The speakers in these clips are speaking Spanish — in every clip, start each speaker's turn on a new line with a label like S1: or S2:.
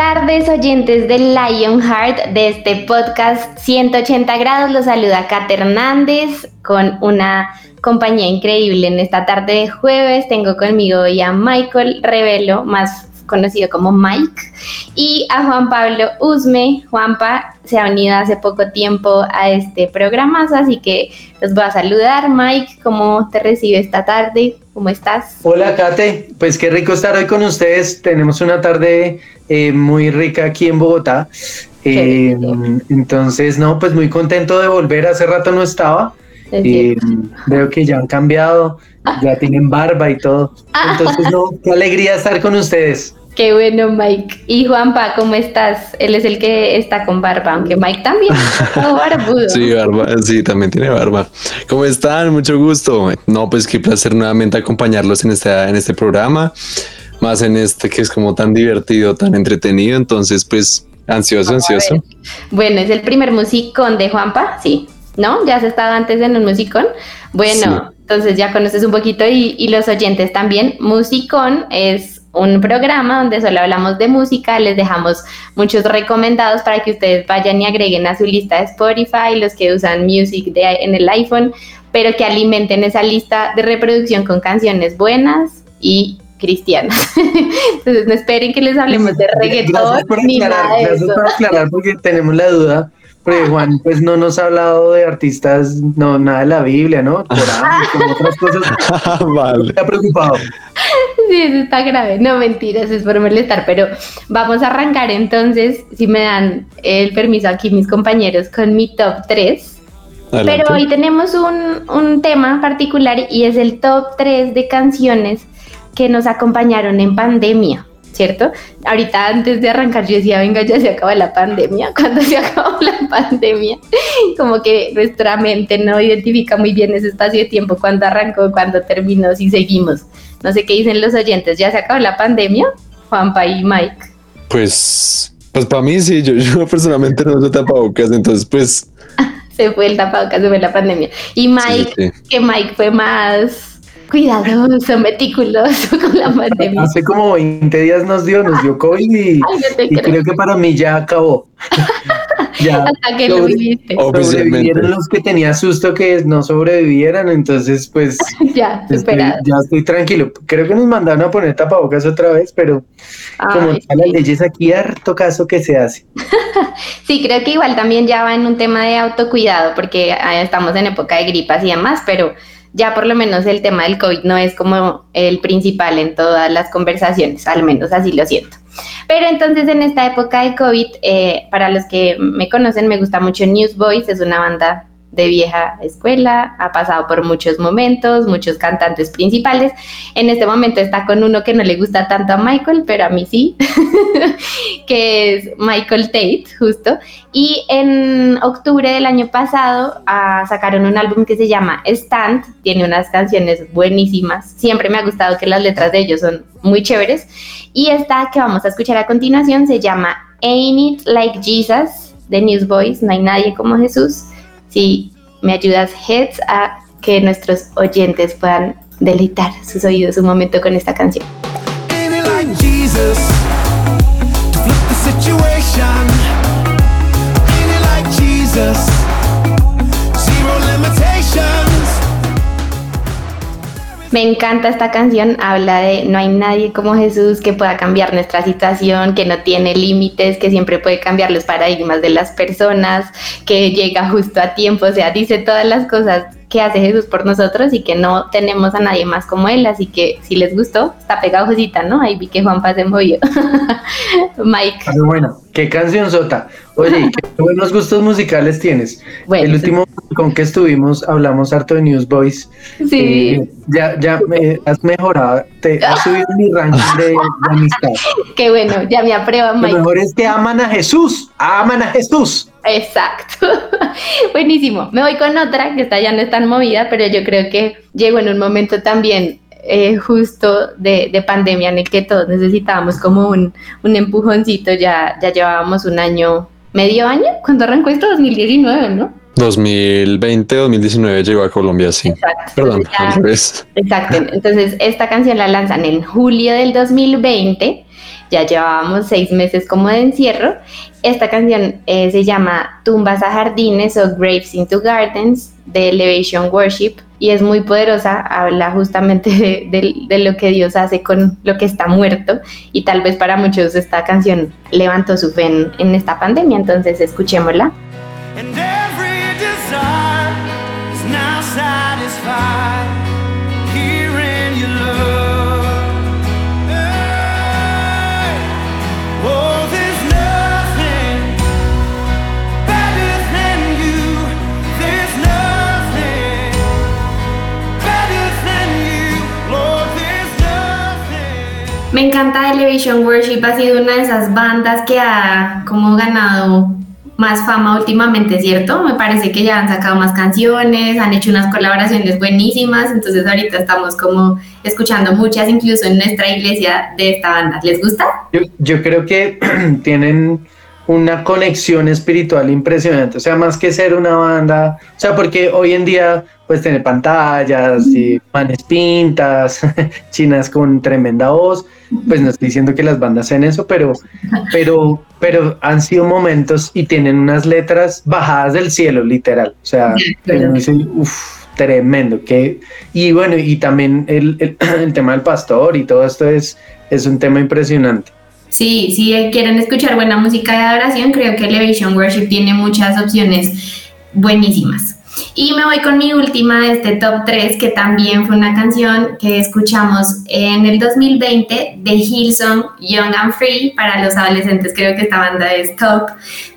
S1: tardes, oyentes de Lionheart, de este podcast 180 grados. Los saluda Kat Hernández con una compañía increíble en esta tarde de jueves. Tengo conmigo hoy a Michael Revelo, más conocido como Mike, y a Juan Pablo Usme. Juanpa se ha unido hace poco tiempo a este programa, así que los voy a saludar. Mike, ¿cómo te recibe esta tarde? ¿Cómo estás?
S2: Hola, Kate. Pues qué rico estar hoy con ustedes. Tenemos una tarde eh, muy rica aquí en Bogotá. Eh, entonces, no, pues muy contento de volver. Hace rato no estaba. Eh, veo que ya han cambiado, ya tienen barba y todo. Entonces, no, qué alegría estar con ustedes.
S1: Qué bueno, Mike. Y Juanpa, ¿cómo estás? Él es el que está con barba, aunque Mike también todo barbudo.
S3: Sí, barba, sí, también tiene barba. ¿Cómo están? Mucho gusto. No, pues qué placer nuevamente acompañarlos en este, en este programa, más en este que es como tan divertido, tan entretenido. Entonces, pues, ansioso, ansioso.
S1: Bueno, es el primer musicón de Juanpa, sí. ¿No? ¿Ya has estado antes en un musicón? Bueno, entonces ya conoces un poquito y, y los oyentes también. Musicón es un programa donde solo hablamos de música, les dejamos muchos recomendados para que ustedes vayan y agreguen a su lista de Spotify, los que usan Music de, en el iPhone, pero que alimenten esa lista de reproducción con canciones buenas y cristianas. Entonces no esperen que les hablemos de reggaetón ni nada de eso.
S2: por aclarar porque tenemos la duda porque Juan, pues no nos ha hablado de artistas, no, nada de la Biblia, ¿no? como otras cosas. vale. Está preocupado.
S1: Sí, eso está grave. No, mentiras, es por molestar, pero vamos a arrancar entonces, si me dan el permiso aquí mis compañeros, con mi top 3. Pero hoy tenemos un, un tema particular y es el top 3 de canciones que nos acompañaron en pandemia. ¿Cierto? Ahorita antes de arrancar yo decía, venga, ya se acaba la pandemia. Cuando se acabó la pandemia, como que nuestra mente no identifica muy bien ese espacio de tiempo, cuando arrancó, cuando terminó, si seguimos. No sé qué dicen los oyentes, ¿ya se acabó la pandemia? Juanpa y Mike.
S3: Pues, pues para mí sí, yo, yo personalmente no uso tapabocas, entonces pues...
S1: se fue el tapabocas, se fue la pandemia. Y Mike, que Mike fue más cuidadoso, meticuloso con la pandemia.
S2: Hace como 20 días nos dio, nos dio COVID y, creo. que para mí ya acabó.
S1: ya, Hasta que lo viviste.
S2: Sobrevivieron los que tenía susto que no sobrevivieran, entonces pues
S1: ya,
S2: estoy, ya estoy tranquilo. Creo que nos mandaron a poner tapabocas otra vez, pero como están las leyes aquí, harto caso que se hace.
S1: sí, creo que igual también ya va en un tema de autocuidado, porque ah, estamos en época de gripas y demás, pero ya por lo menos el tema del COVID no es como el principal en todas las conversaciones, al menos así lo siento. Pero entonces en esta época de COVID, eh, para los que me conocen, me gusta mucho Newsboys, es una banda de vieja escuela, ha pasado por muchos momentos, muchos cantantes principales. En este momento está con uno que no le gusta tanto a Michael, pero a mí sí, que es Michael Tate, justo. Y en octubre del año pasado ah, sacaron un álbum que se llama Stand, tiene unas canciones buenísimas. Siempre me ha gustado que las letras de ellos son muy chéveres. Y esta que vamos a escuchar a continuación se llama Ain't It Like Jesus de Newsboys, No hay nadie como Jesús si me ayudas, Heads, a que nuestros oyentes puedan deleitar sus oídos un momento con esta canción. Me encanta esta canción, habla de no hay nadie como Jesús que pueda cambiar nuestra situación, que no tiene límites, que siempre puede cambiar los paradigmas de las personas, que llega justo a tiempo, o sea, dice todas las cosas que hace Jesús por nosotros y que no tenemos a nadie más como él, así que si les gustó, está pegajosita, ¿no? Ahí vi que Juanpa se movió. Mike.
S2: Ah, bueno, qué canción sota. Oye, qué buenos gustos musicales tienes. el último con que estuvimos hablamos harto de Newsboys. Sí. Eh, ya, ya me has mejorado, te has subido mi ranking de, amistad.
S1: Qué bueno, ya me aprueba
S2: Mike. Lo mejor es que aman a Jesús, aman a Jesús.
S1: Exacto. Buenísimo. Me voy con otra que está ya no es tan movida, pero yo creo que llegó en un momento también eh, justo de, pandemia en el que todos necesitábamos como un, un empujoncito. Ya, ya llevábamos un año, medio año, cuando arrancó esto, 2019, ¿no?
S3: 2020, 2019 llegó a Colombia, sí. Exacto. Perdón,
S1: Exacto. Entonces, esta canción la lanzan en julio del 2020 ya llevábamos seis meses como de encierro. Esta canción eh, se llama Tumbas a Jardines o Graves into Gardens de Elevation Worship y es muy poderosa, habla justamente de, lo que Dios hace con lo que está muerto y tal vez para muchos esta canción levantó su fe en, en esta pandemia, entonces escuchémosla. Me encanta Elevation Worship, ha sido una de esas bandas que ha como ganado más fama últimamente, ¿cierto? Me parece que ya han sacado más canciones, han hecho unas colaboraciones buenísimas, entonces ahorita estamos como escuchando muchas, incluso en nuestra iglesia de esta banda. ¿Les gusta?
S2: Yo, yo creo que tienen una conexión espiritual impresionante, o sea, más que ser una banda, o sea, porque hoy en día pues tener pantallas y manes pintas, chinas con tremenda voz, pues no estoy diciendo que las bandas sean eso, pero, pero, pero han sido momentos y tienen unas letras bajadas del cielo, literal, o sea, uff, tremendo, que, y bueno, y también el, el, el tema del pastor y todo esto es, es un tema impresionante.
S1: Sí, si quieren escuchar buena música de adoración, creo que Elevation Worship tiene muchas opciones buenísimas. Y me voy con mi última de este top 3, que también fue una canción que escuchamos en el 2020 de Hillsong Young and Free. Para los adolescentes creo que esta banda es top,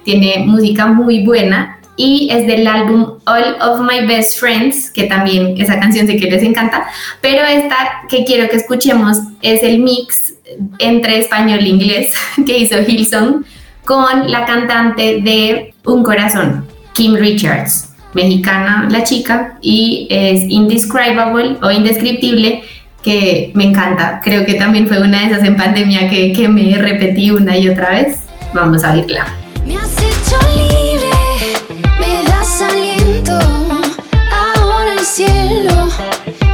S1: tiene música muy buena y es del álbum All of My Best Friends, que también esa canción sé que les encanta, pero esta que quiero que escuchemos es el mix entre español e inglés que hizo Hilson con la cantante de Un Corazón, Kim Richards, mexicana la chica, y es Indescribable o Indescriptible, que me encanta. Creo que también fue una de esas en pandemia que, que me repetí una y otra vez. Vamos a oírla. Me has hecho libre, me das aliento, ahora el cielo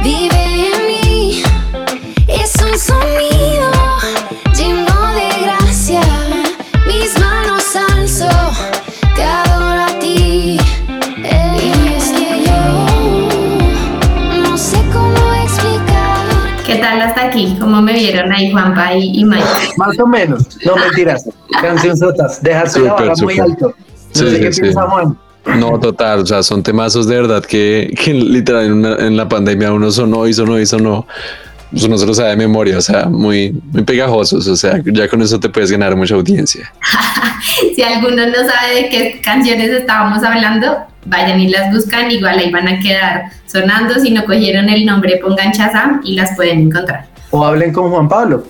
S1: vive hasta aquí? ¿Cómo me vieron ahí Juanpa y, Mike?
S2: Más o menos, no mentiras. Canción sotas, dejarse la barra muy alto. No sé qué piensa Juan.
S3: No, total, o sea, son temazos de verdad que, que literal en, en, la pandemia uno sonó y sonó y sonó. Pues uno se lo sabe de memoria, o sea, muy, muy pegajosos, o sea, ya con eso te puedes ganar mucha audiencia.
S1: si alguno no sabe de qué canciones estábamos hablando, vayan y las buscan, igual ahí van a quedar sonando, si no cogieron el nombre pongan Chazam y las pueden encontrar.
S2: O hablen con Juan Pablo,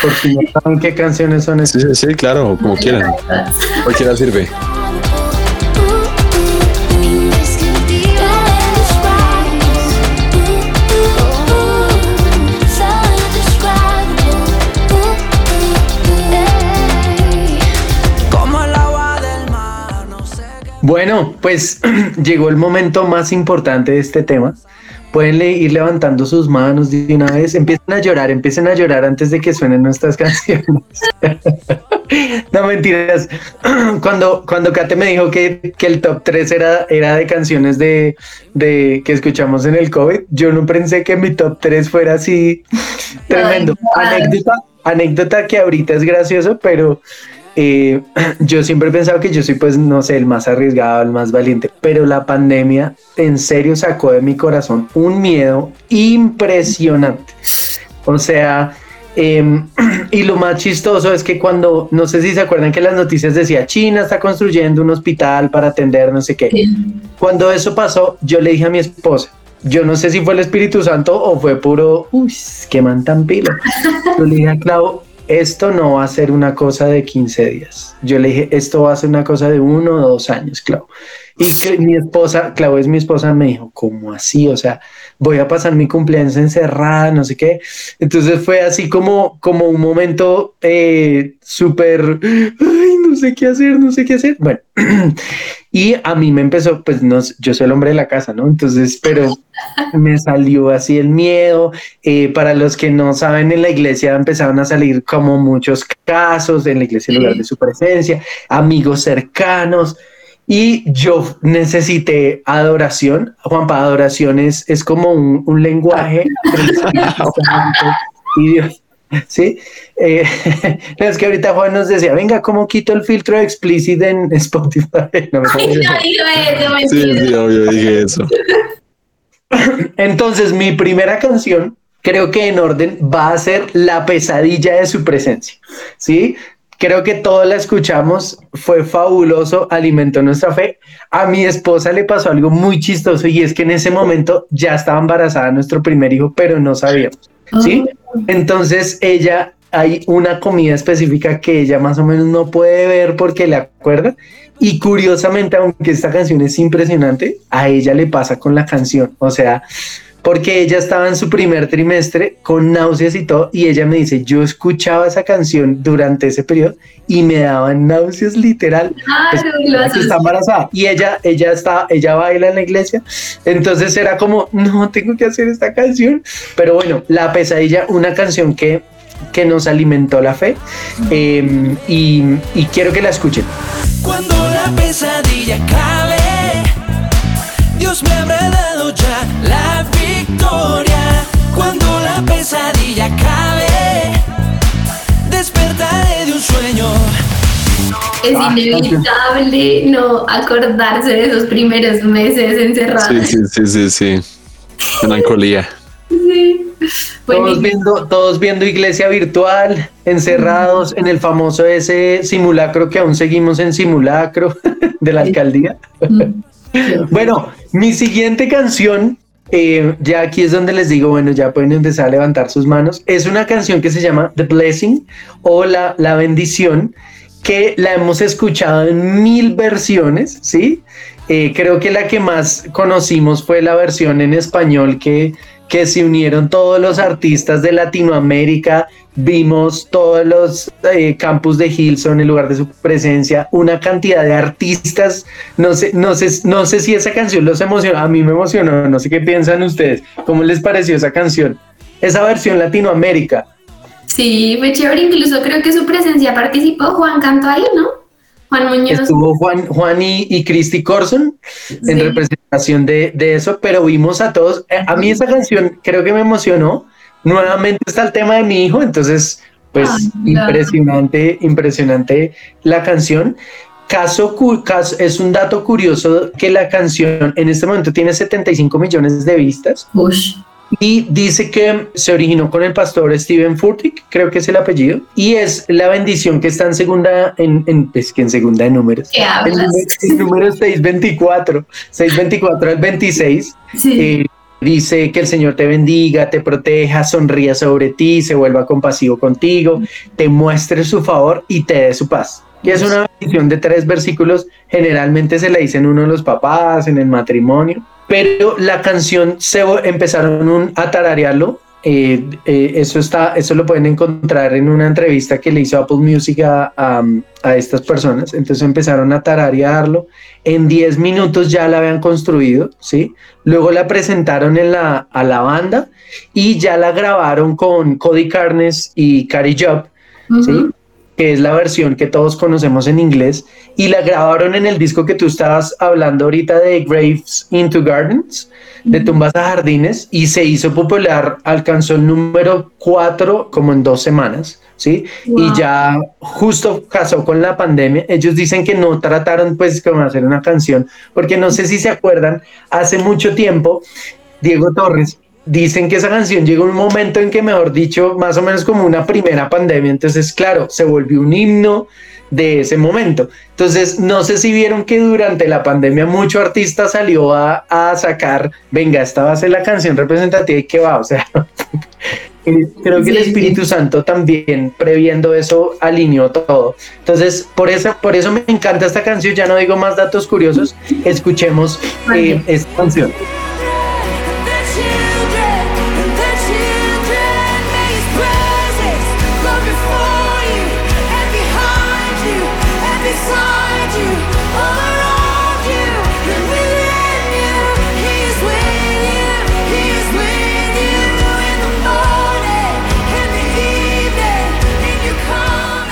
S2: por si no saben qué canciones son esas.
S3: Sí, sí, claro, como quieran. Cualquiera sirve.
S2: Bueno, pues llegó el momento más importante de este tema. Pueden ir levantando sus manos de una vez, empiecen a llorar, empiecen a llorar antes de que suenen nuestras canciones. no mentiras. Cuando, cuando Kate me dijo que, el top 3 era, era de canciones de, de, que escuchamos en el COVID, yo no pensé que mi top 3 fuera así tremendo. anécdota, anécdota que ahorita es gracioso, pero eh, yo siempre he pensado que yo soy, pues, no sé, el más arriesgado, el más valiente, pero la pandemia en serio sacó de mi corazón un miedo impresionante. O sea, em, y lo más chistoso es que cuando, no sé si se acuerdan que las noticias decía China está construyendo un hospital para atender no sé qué. Cuando eso pasó, yo le dije a mi esposa, yo no sé si fue el Espíritu Santo o fue puro, uy, qué man tan pilo. Yo le dije a Clau, esto no va a ser una cosa de 15 días. Yo le dije, esto va a ser una cosa de uno o dos años, Clau. Y que mi esposa, Clau es mi esposa, me dijo, ¿cómo así? O sea, voy a pasar mi cumpleaños encerrada, no sé qué. Entonces fue así como, como un momento eh, súper, no sé qué hacer, no sé qué hacer. Bueno, y a mí me empezó, pues no, yo soy el hombre de la casa, ¿no? Entonces, pero me salió así el miedo. Eh, para los que no saben, en la iglesia empezaron a salir como muchos casos en la iglesia en lugar de su presencia, amigos cercanos. Y yo necesité adoración. Juanpa, adoración es, es como un, un lenguaje. y Dios, ¿sí? Eh, es que ahorita Juan nos decía, venga, ¿cómo quito el filtro explícito en Spotify? No me
S1: Ay, no digo eso,
S3: Sí,
S1: mentira.
S3: sí, obvio, dije eso.
S2: Entonces, mi primera canción, creo que en orden, va a ser La pesadilla de su presencia, ¿sí? Creo que todos la escuchamos, fue fabuloso, alimentó nuestra fe. A mi esposa le pasó algo muy chistoso y es que en ese momento ya estaba embarazada nuestro primer hijo, pero no sabíamos, ¿sí? Entonces ella, hay una comida específica que ella más o menos no puede ver porque le acuerda. Y curiosamente, aunque esta canción es impresionante, a ella le pasa con la canción. O sea, porque ella estaba en su primer trimestre con náuseas y todo, y ella me dice, yo escuchaba esa canción durante ese periodo y me daban náuseas literal.
S1: Claro,
S2: Pues, que está embarazada. Y ella ella está ella baila en la iglesia. Entonces era como no tengo que hacer esta canción. Pero bueno la pesadilla una canción que que nos alimentó la fe eh, y, y quiero que la escuchen.
S4: Cuando la pesadilla acabe, Dios me habrá dado ya la victoria. Cuando la pesadilla acabe, despertaré de un sueño.
S1: Es
S2: Ah,
S1: inevitable no acordarse de esos primeros meses encerrados.
S3: Sí, sí, sí, sí, sí. Melancolía.
S1: Sí. Bueno,
S2: todos viendo todos viendo iglesia virtual encerrados en el famoso ese simulacro que aún seguimos en simulacro de la alcaldía Bueno, mi siguiente canción, eh, ya aquí es donde les digo, bueno, ya pueden empezar a levantar sus manos. Es una canción que se llama The Blessing o La, la Bendición, que la hemos escuchado en mil versiones, ¿sí? Eh, creo que la que más conocimos fue la versión en español que, que se unieron todos los artistas de Latinoamérica. Vimos todos los eh, campus de Hilson en lugar de su presencia, una cantidad de artistas. No sé, no sé, no sé si esa canción los emocionó. A mí me emocionó. No sé qué piensan ustedes. ¿Cómo les pareció esa canción? Esa versión Latinoamérica.
S1: sí, fue chévere. Incluso creo que su presencia participó. Juan cantó ahí, ¿no? Juan Muñoz.
S2: Estuvo Juan, Juan y, y Christy Corson en
S1: Sí.
S2: representación de, de eso, pero vimos a todos. eh, A mí esa canción creo que me emocionó. Nuevamente está el tema de mi hijo, entonces, pues
S1: Ay,
S2: impresionante, impresionante la canción. Caso, caso- es un dato curioso que la canción en este momento tiene 75 millones de vistas
S1: Ush.
S2: Y dice que se originó con el pastor Steven Furtick, creo que es el apellido, y es la bendición que está en segunda, en, en, pues que en segunda de números.
S1: ¿Qué
S2: El el número 624, 624 al 26,
S1: Sí.
S2: eh, dice que el Señor te bendiga, te proteja, sonría sobre ti, se vuelva compasivo contigo, te muestre su favor y te dé su paz. Y es una bendición de tres versículos, generalmente se la dicen uno de los papás en el matrimonio, pero la canción se empezaron a tararearlo. eh, eh, eso está, eso lo pueden encontrar en una entrevista que le hizo Apple Music a, a- estas personas. Entonces empezaron a tararearlo. En 10 minutos ya la habían construido, ¿sí? Luego la presentaron en la, a la banda y ya la grabaron con Cody Carnes y Cary Job, ¿sí? Que es la versión que todos conocemos en inglés, y la grabaron en el disco que tú estabas hablando ahorita de Graves into Gardens, de tumbas a jardines, y se hizo popular, alcanzó el número 4 como en dos semanas. ¿sí? Y ya justo casó con la pandemia. Ellos dicen que no trataron pues como hacer una canción, porque no sé si se acuerdan, hace mucho tiempo, Diego Torres dicen que esa canción llegó un momento en que, mejor dicho, más o menos como una primera pandemia, entonces, claro, se volvió un himno de ese momento. Entonces, no sé si vieron que durante la pandemia mucho artista salió a, a sacar, venga, esta va a ser la canción representativa y que va, o sea, creo que el Espíritu Santo también previendo eso alineó todo. Entonces, por eso, por eso me encanta esta canción, ya no digo más datos curiosos, escuchemos eh, esta canción.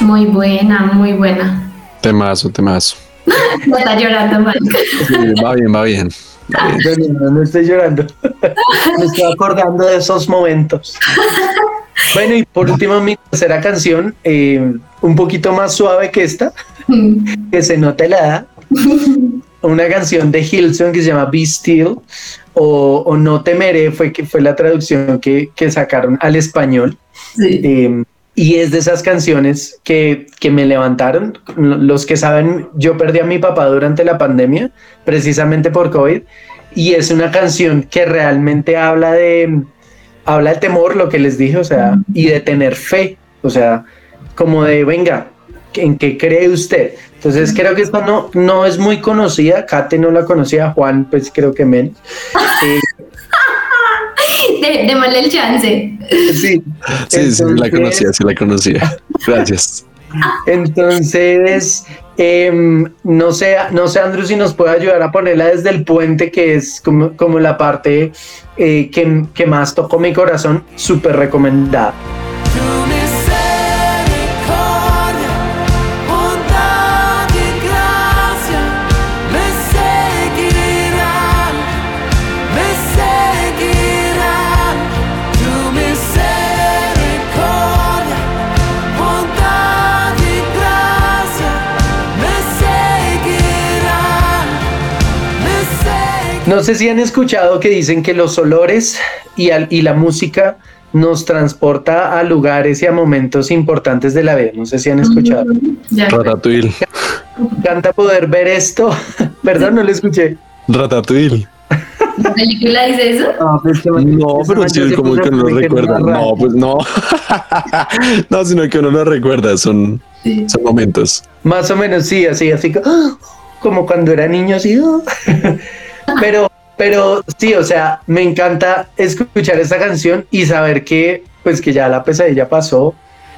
S1: Muy buena, muy buena.
S3: Temazo, temazo.
S1: no está llorando,
S3: va bien, va bien.
S2: No, estoy llorando. Me estoy acordando de esos momentos. Bueno, y por último, mi tercera canción, eh, un poquito más suave que esta, que se note la edad. Una canción de Hilson que se llama Be Still o, No Temeré, fue, que fue la traducción que, que sacaron al español. Sí. Eh, y es de esas canciones que, que, me levantaron. Los que saben, yo perdí a mi papá durante la pandemia, precisamente por COVID, y es una canción que realmente habla de, habla temor, lo que les dije, o sea, y de tener fe, o sea, como de, venga, ¿en qué cree usted? Entonces creo que esta no, no es muy conocida, Kate no la conocía, Juan pues creo que menos. Eh,
S1: démosle el chance.
S2: Sí,
S3: sí, sí, la conocía, sí la conocía. Gracias.
S2: Entonces, em, no sé, no sé, Andrew, si nos puede ayudar a ponerla desde el puente, que es como, como la parte eh, que, que más tocó mi corazón, súper recomendada. No sé si han escuchado que dicen que los olores y, y la música nos transporta a lugares y a momentos importantes de la vida. No sé si han escuchado.
S3: Ratatouille.
S2: Me encanta poder ver esto. Perdón, no lo escuché.
S3: Ratatouille.
S1: ¿La película dice eso?
S3: No, pues, no pero sí, como que uno lo recuerda. No, pues no. no, sino que uno lo recuerda. Son, son momentos.
S2: Más o menos, sí, así, así como cuando era niño, así. Pero, pero sí, o sea, me encanta escuchar esta canción y saber que, pues, que ya la pesadilla pasó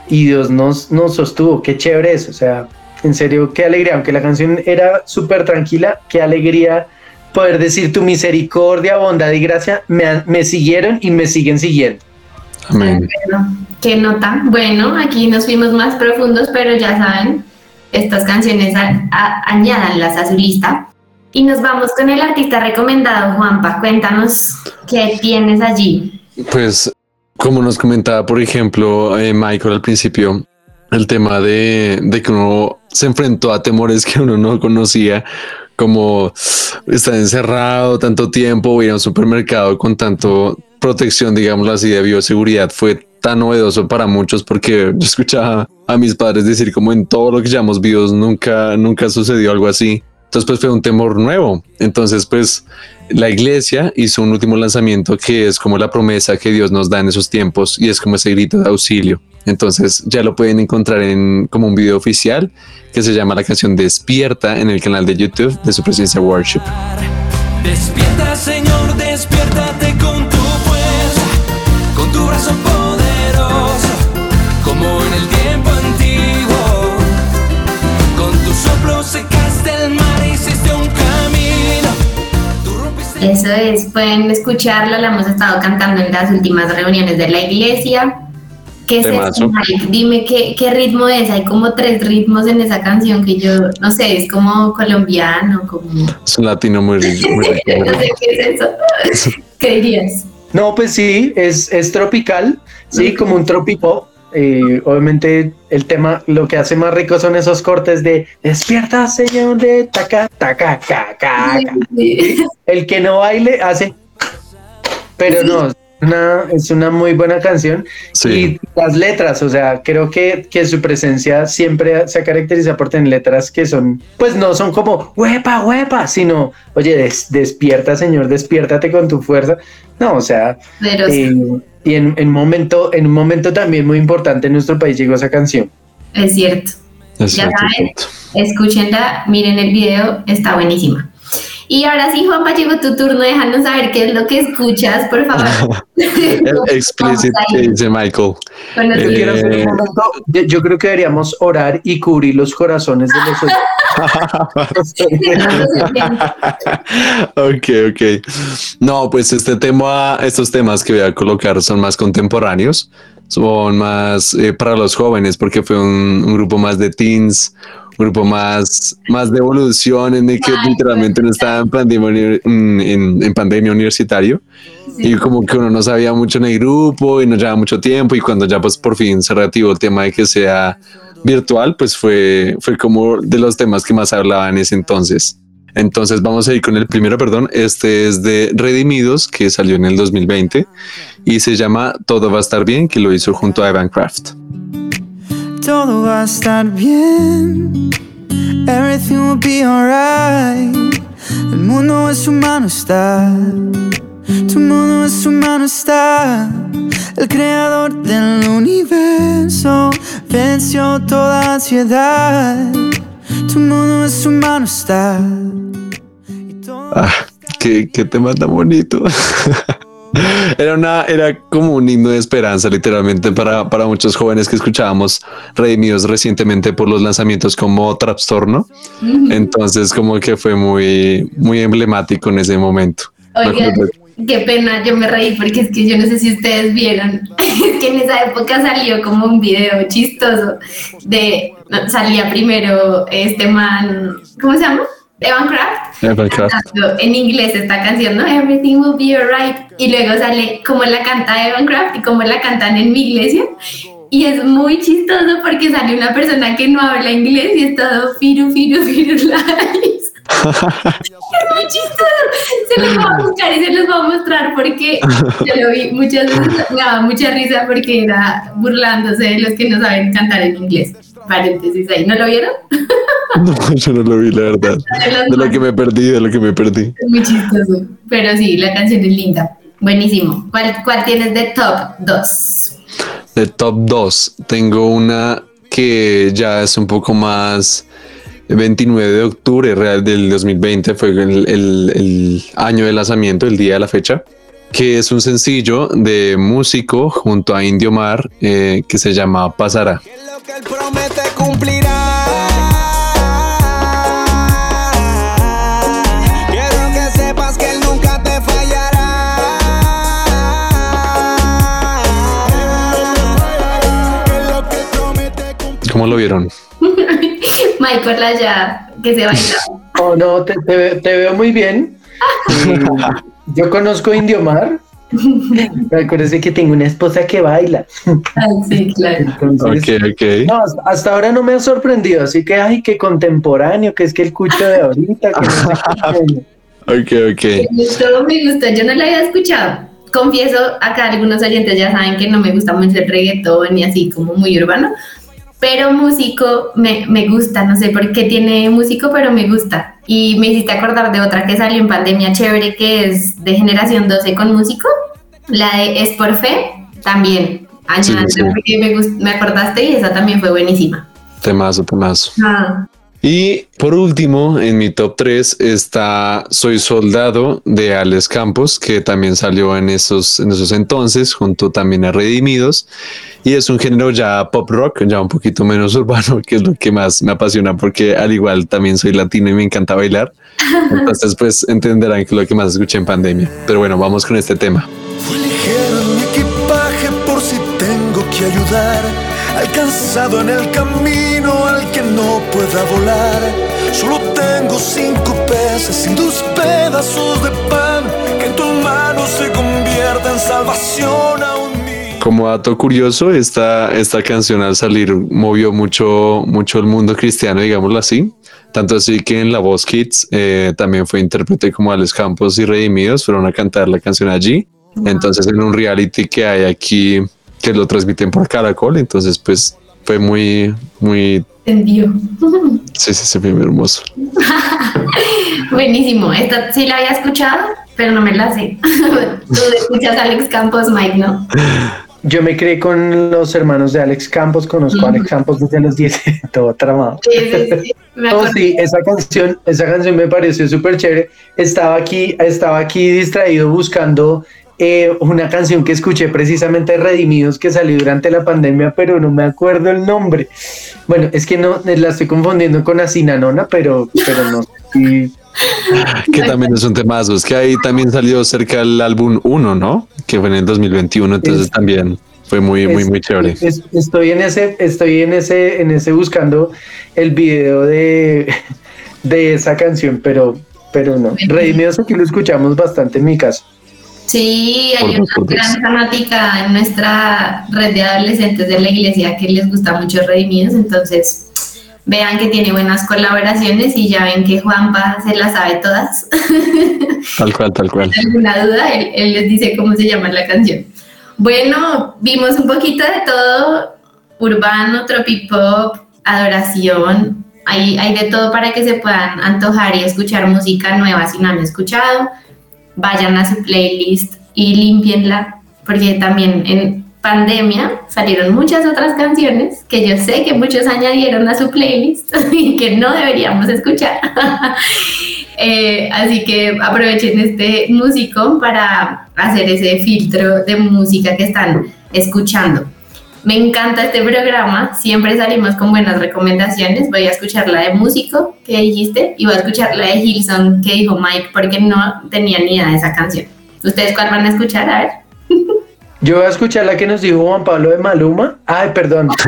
S2: y Dios nos, nos sostuvo. Qué chévere es, o sea, en serio, qué alegría. Aunque la canción era súper tranquila, qué alegría poder decir tu misericordia, bondad y gracia me, me siguieron y me siguen siguiendo.
S3: Amén.
S1: qué nota. Bueno, aquí nos fuimos más profundos, pero ya saben, estas canciones añadanlas a su lista. Y nos vamos con el artista recomendado, Juanpa. Cuéntanos qué tienes allí.
S3: Pues, como nos comentaba, por ejemplo, eh, Michael al principio, el tema de, de, que uno se enfrentó a temores que uno no conocía, como estar encerrado tanto tiempo, ir a un supermercado con tanto protección, digamos así, de bioseguridad, fue tan novedoso para muchos porque yo escuchaba a mis padres decir como en todo lo que llamamos videos nunca, nunca sucedió algo así. Entonces, pues fue un temor nuevo. Entonces, pues la iglesia hizo un último lanzamiento que es como la promesa que Dios nos da en esos tiempos y es como ese grito de auxilio. Entonces, ya lo pueden encontrar en como un video oficial que se llama la canción Despierta en el canal de YouTube de su presencia Worship.
S4: Despierta, Señor, despiértate con tu fuerza, con tu brazo
S1: Eso es, pueden escucharla, la hemos estado cantando en las últimas reuniones de la iglesia. ¿Qué es eso, Dime ¿qué, qué, ritmo es. Hay como tres ritmos en esa canción que yo, no sé, es como colombiano, como...
S3: Es un latino muy rico. no sé
S1: qué es eso. ¿Qué dirías?
S2: No, pues sí, es, es tropical, sí, como un tropipo. Eh, obviamente el tema, lo que hace más rico son esos cortes de despierta, señor de taca, taca, caca. El que no baile hace, pero no, una, es una muy buena canción. Y las letras, o sea, creo que, que su presencia siempre se caracteriza por tener letras que son, pues no son como huepa, huepa, sino, oye, despierta, señor, despiértate con tu fuerza. No, o sea, eh, y en, en, momento, en un momento también muy importante en nuestro país llegó esa canción.
S1: Es cierto. ya saben, escúchenla, miren el video, está buenísima. Y ahora sí, Juanpa, llegó tu turno, déjanos saber qué es lo que escuchas, por favor.
S3: Explicit dice Michael.
S2: Eh, yo creo que deberíamos orar y cubrir los corazones de los
S3: ok, ok. No, pues este tema, estos temas que voy a colocar son más contemporáneos, son más eh, para los jóvenes, porque fue un, un grupo más de teens, grupo más, más de evolución en el que literalmente no estaba en pandemia, en, pandemia universitario y como que uno no sabía mucho en el grupo y no llevaba mucho tiempo y cuando ya pues por fin se reactivó el tema de que sea virtual pues fue, fue como de los temas que más hablaba en ese entonces. Entonces vamos a ir con el primero, perdón. Este es de Redimidos, que salió en el 2020 y se llama Todo va a estar bien, que lo hizo junto a Evan Craft. Todo va a estar bien. Everything will be alright. El mundo es humano está. Tu mundo es humano está. El creador del universo venció toda ansiedad. Tu mundo es humano está. Ah, qué, qué tema tan bonito. Era una, era como un himno de esperanza, literalmente, para, para muchos jóvenes que escuchábamos redimidos recientemente por los lanzamientos como Trastorno. Entonces, como que fue muy, muy emblemático en ese momento.
S1: Oye, qué pena, yo me reí porque es que yo no sé si ustedes vieron, es que en esa época salió como un video chistoso de, salía primero este man, ¿cómo se llama? Evan Craft, Evan Craft. en inglés esta canción, ¿no? Everything will be alright. Y luego sale como la canta Evan Craft y como la cantan en mi iglesia. Y es muy chistoso porque sale una persona que no habla inglés y es todo firu, firu, firu, es muy chistoso. Se los voy a buscar y se los voy a mostrar porque yo lo vi muchas veces, me daba mucha risa porque era burlándose de los que no saben cantar en inglés. Paréntesis ahí, ¿no lo vieron?
S3: No, yo no lo vi, la verdad. De lo que me perdí, de lo que me perdí.
S1: muy chistoso. Pero sí, la canción es linda. Buenísimo. ¿Cuál, cuál tienes de top 2?
S3: De top 2. Tengo una que ya es un poco más. 29 de octubre real del 2020 fue el, el, año de lanzamiento, el día de la fecha, que es un sencillo de músico junto a Indio Mar eh, que se llama Pasará. Que él promete cumplirá. ¿Cómo lo vieron?
S1: Michael allá, que se baila.
S2: Oh, no, te, veo muy bien. yo conozco Indio Mar. Acuérdese que tengo una esposa que baila.
S1: Ah, sí, claro.
S3: No,
S2: hasta ahora no me ha sorprendido, así que, ay, qué contemporáneo, que es que el cucho de ahorita. Que no
S3: Ok, ok.
S1: Todo me gusta, yo no lo había escuchado. Confieso, acá algunos oyentes ya saben que no me gusta mucho el reggaetón y así como muy urbano, pero músico me, me, gusta, no sé por qué tiene músico, pero me gusta. Y me hiciste acordar de otra que salió en pandemia chévere, que es de generación 12 con músico, la de Es por Fe, también. Me, me, acordaste y esa también fue buenísima.
S3: Temazo, temazo. Ah. Y por último, en mi top 3 está Soy Soldado de Alex Campos, que también salió en esos, en esos entonces, junto también a Redimidos. Y es un género ya pop rock, ya un poquito menos urbano, que es lo que más me apasiona, porque al igual también soy latino y me encanta bailar. Entonces, pues entenderán que es lo que más escuché en pandemia. Pero bueno, vamos con este tema. Fue ligero mi equipaje por si tengo que ayudar, alcanzado en el camino pueda volar. Solo tengo cinco peces y dos pedazos de pan que en tus manos se convierta en salvación a un Como dato curioso, esta, esta canción al salir movió mucho, mucho el mundo cristiano, digámoslo así. Tanto así que en La Voz Kids eh, también fue intérprete como Alex Campos y Redimidos fueron a cantar la canción allí. Entonces en un reality que hay aquí que lo transmiten por Caracol, entonces pues fue muy, muy...
S1: Entendió.
S3: Sí, sí, sí, fue muy hermoso.
S1: Buenísimo. Esta sí la había escuchado, pero no me la sé. Tú escuchas a Alex Campos, Mike, ¿no?
S2: Yo me crié con los hermanos de Alex Campos, conozco a Alex Campos desde los 10, todo tramado.
S1: Sí, sí, sí. Acuerdo.
S2: sí, esa canción, esa canción me pareció súper chévere. Estaba aquí, estaba aquí distraído buscando eh, una canción que escuché precisamente de Redimidos que salió durante la pandemia, pero no me acuerdo el nombre. Bueno, es que no la estoy confundiendo con Asinanona, pero, pero no sé si-
S3: Que también es un temazo. Es que ahí también salió cerca el álbum 1, ¿no? Que fue en el 2021, entonces
S2: Es-
S3: también fue muy, muy,
S2: es-
S3: muy chévere.
S2: es- estoy en ese, estoy en ese, en ese buscando el video de, de esa canción, pero, pero no. Redimidos aquí lo escuchamos bastante en mi caso.
S1: Sí, hay una gran fanática en nuestra red de adolescentes de la iglesia que les gusta mucho Redimidos, entonces vean que tiene buenas colaboraciones y ya ven que Juanpa se las sabe todas.
S3: Tal cual, tal cual.
S1: alguna duda, él, él les dice cómo se llama la canción. Bueno, vimos un poquito de todo, urbano, tropipop, adoración, hay, hay de todo para que se puedan antojar y escuchar música nueva si no han escuchado. Vayan a su playlist y limpienla, porque también en pandemia salieron muchas otras canciones que yo sé que muchos añadieron a su playlist y que no deberíamos escuchar. Eh, así que aprovechen este músico para hacer ese filtro de música que están escuchando. Me encanta este programa, siempre salimos con buenas recomendaciones. Voy a escuchar la de músico que dijiste y voy a escuchar la de Hilson que dijo Mike porque no tenía ni idea de esa canción. ¿Ustedes cuál van a escuchar? A ver.
S2: Yo voy a escuchar la que nos dijo Juan Pablo de Maluma. Ay, perdón.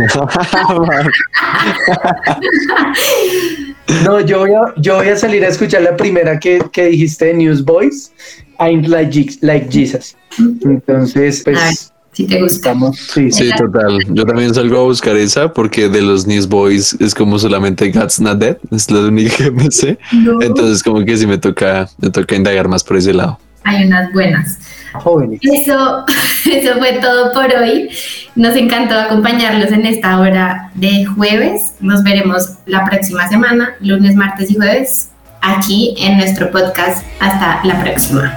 S2: No, yo voy a, yo voy a salir a escuchar la primera que, que dijiste de Newsboys. I'm like, like Jesus. Entonces, pues
S1: si te gusta.
S2: estamos. Sí, sí.
S3: Total. Yo también salgo a buscar esa porque de los Newsboys es como solamente God's Not Dead, es la única que me sé.
S1: No,
S3: Entonces como que sí me toca, me toca indagar más por ese lado.
S1: hay unas buenas.
S2: Jóvenes.
S1: Eso, eso fue todo por hoy. Nos encantó acompañarlos en esta hora de jueves. Nos veremos la próxima semana, lunes, martes y jueves, aquí en nuestro podcast. Hasta la próxima.